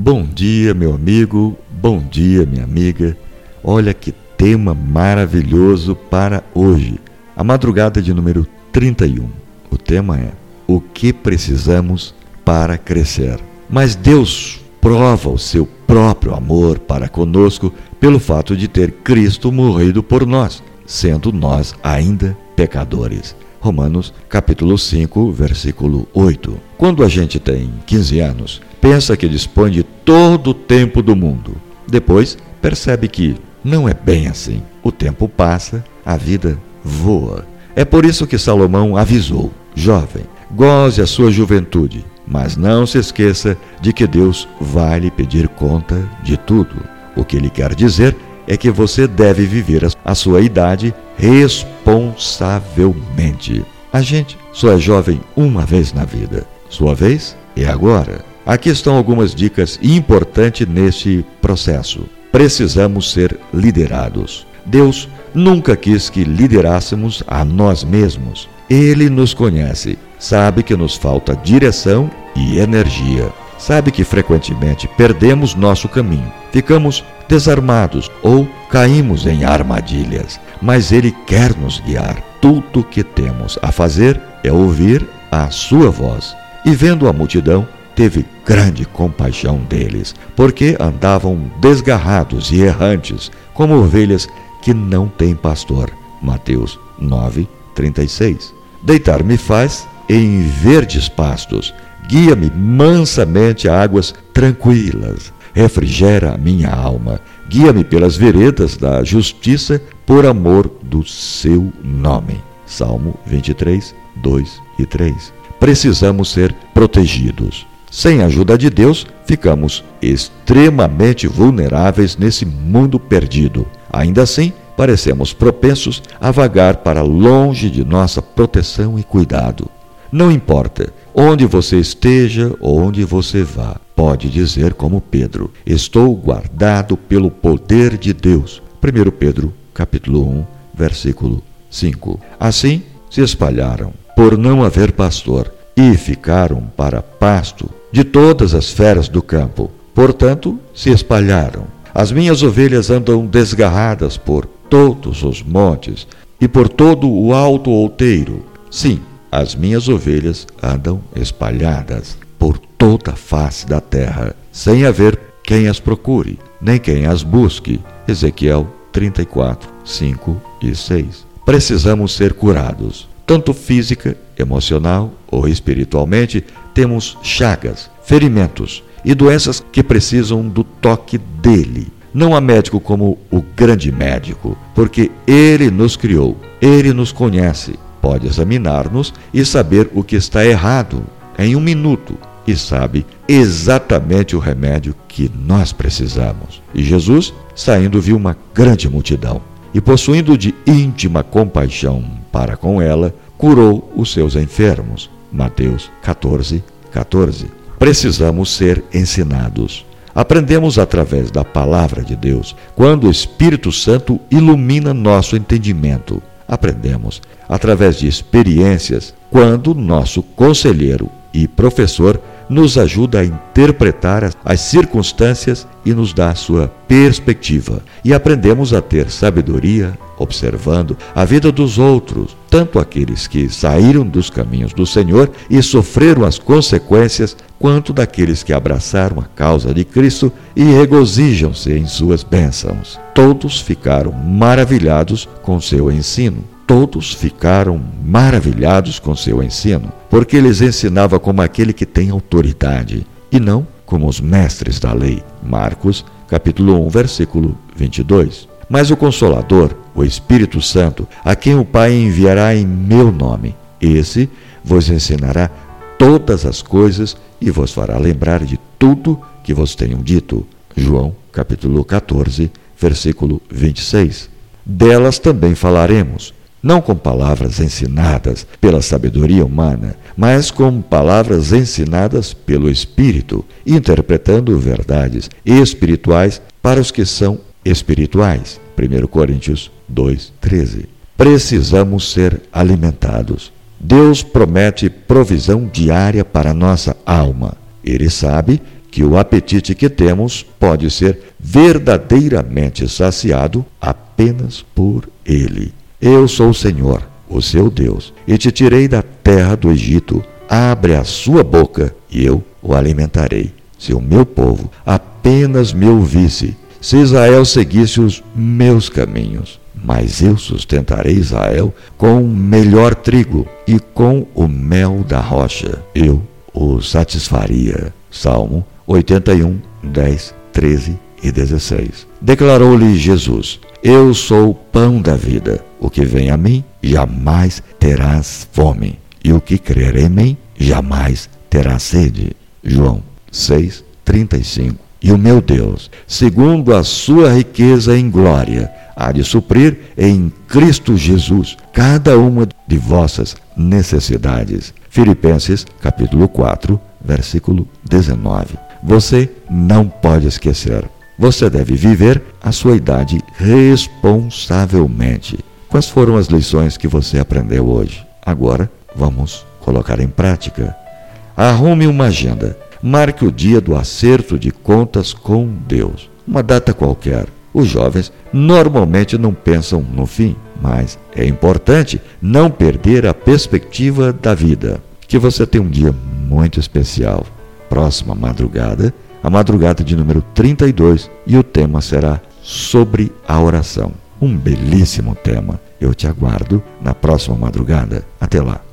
Bom dia, meu amigo, bom dia, minha amiga. Olha que tema maravilhoso para hoje. A madrugada de número 31. O tema é: O que precisamos para crescer? Mas Deus prova o seu próprio amor para conosco pelo fato de ter Cristo morrido por nós, sendo nós ainda pecadores. Romanos capítulo 5, versículo 8. Quando a gente tem 15 anos, pensa que dispõe de todo o tempo do mundo. Depois, percebe que não é bem assim. O tempo passa, a vida voa. É por isso que Salomão avisou: jovem, goze a sua juventude, mas não se esqueça de que Deus vai lhe pedir conta de tudo. O que ele quer dizer é que você deve viver a sua idade responsavelmente. A gente só é jovem uma vez na vida. Sua vez é agora. Aqui estão algumas dicas importantes nesse processo. Precisamos ser liderados. Deus nunca quis que liderássemos a nós mesmos. Ele nos conhece, sabe que nos falta direção e energia. Sabe que frequentemente perdemos nosso caminho, ficamos desarmados ou caímos em armadilhas, mas Ele quer nos guiar. Tudo o que temos a fazer é ouvir a Sua voz. E vendo a multidão, teve grande compaixão deles, porque andavam desgarrados e errantes, como ovelhas que não têm pastor. Mateus 9, 36. Deitar-me faz em verdes pastos, guia-me mansamente a águas tranquilas, refrigera a minha alma, guia-me pelas veredas da justiça por amor do seu nome. Salmo 23, 2 e 3. Precisamos ser protegidos. Sem a ajuda de Deus, ficamos extremamente vulneráveis nesse mundo perdido. Ainda assim, parecemos propensos a vagar para longe de nossa proteção e cuidado. Não importa onde você esteja ou onde você vá, pode dizer como Pedro: Estou guardado pelo poder de Deus. 1 Pedro, capítulo 1, versículo 5. Assim se espalharam, por não haver pastor, e ficaram para pasto de todas as feras do campo. Portanto, se espalharam. As minhas ovelhas andam desgarradas por todos os montes e por todo o alto outeiro. Sim, as minhas ovelhas andam espalhadas por toda a face da terra, sem haver quem as procure, nem quem as busque. Ezequiel 34, 5 e 6. Precisamos ser curados, tanto física, emocional ou espiritualmente, temos chagas, ferimentos e doenças que precisam do toque dele. Não há médico como o grande médico, porque ele nos criou, ele nos conhece, pode examinar-nos e saber o que está errado em um minuto e sabe exatamente o remédio que nós precisamos. E Jesus, saindo, viu uma grande multidão e, possuindo de íntima compaixão para com ela, curou os seus enfermos. Mateus 14, 14. Precisamos ser ensinados. Aprendemos através da palavra de Deus, quando o Espírito Santo ilumina nosso entendimento. Aprendemos através de experiências, quando nosso conselheiro e professor nos ajuda a interpretar as circunstâncias e nos dá a sua perspectiva. E aprendemos a ter sabedoria observando a vida dos outros, tanto aqueles que saíram dos caminhos do Senhor e sofreram as consequências, quanto daqueles que abraçaram a causa de Cristo e regozijam-se em suas bênçãos. Todos ficaram maravilhados com seu ensino todos ficaram maravilhados com seu ensino, porque eles ensinava como aquele que tem autoridade, e não como os mestres da lei. Marcos, capítulo 1, versículo 22. Mas o Consolador, o Espírito Santo, a quem o Pai enviará em meu nome, esse vos ensinará todas as coisas e vos fará lembrar de tudo que vos tenho dito. João, capítulo 14, versículo 26. Delas também falaremos, não com palavras ensinadas pela sabedoria humana, mas com palavras ensinadas pelo Espírito, interpretando verdades espirituais para os que são espirituais. 1 Coríntios 2:13. Precisamos ser alimentados. Deus promete provisão diária para nossa alma. Ele sabe que o apetite que temos pode ser verdadeiramente saciado apenas por Ele. Eu sou o Senhor, o seu Deus, e te tirei da terra do Egito. Abre a sua boca e eu o alimentarei. Se o meu povo apenas me ouvisse, se Israel seguisse os meus caminhos, mas eu sustentarei Israel com o melhor trigo e com o mel da rocha. Eu o satisfaria. Salmo 81, 10, 13 e 16. Declarou-lhe Jesus: Eu sou o pão da vida. O que vem a mim jamais terás fome, e o que crer em mim jamais terá sede. João 6, 35. E o meu Deus, segundo a sua riqueza em glória, há de suprir em Cristo Jesus cada uma de vossas necessidades. Filipenses capítulo 4, versículo 19. Você não pode esquecer. Você deve viver a sua idade responsavelmente. Quais foram as lições que você aprendeu hoje? Agora vamos colocar em prática. Arrume uma agenda. Marque o dia do acerto de contas com Deus. Uma data qualquer. Os jovens normalmente não pensam no fim, mas é importante não perder a perspectiva da vida. Que você tenha um dia muito especial. Próxima madrugada, a madrugada de número 32, e o tema será sobre a oração. Um belíssimo tema. Eu te aguardo na próxima madrugada. Até lá.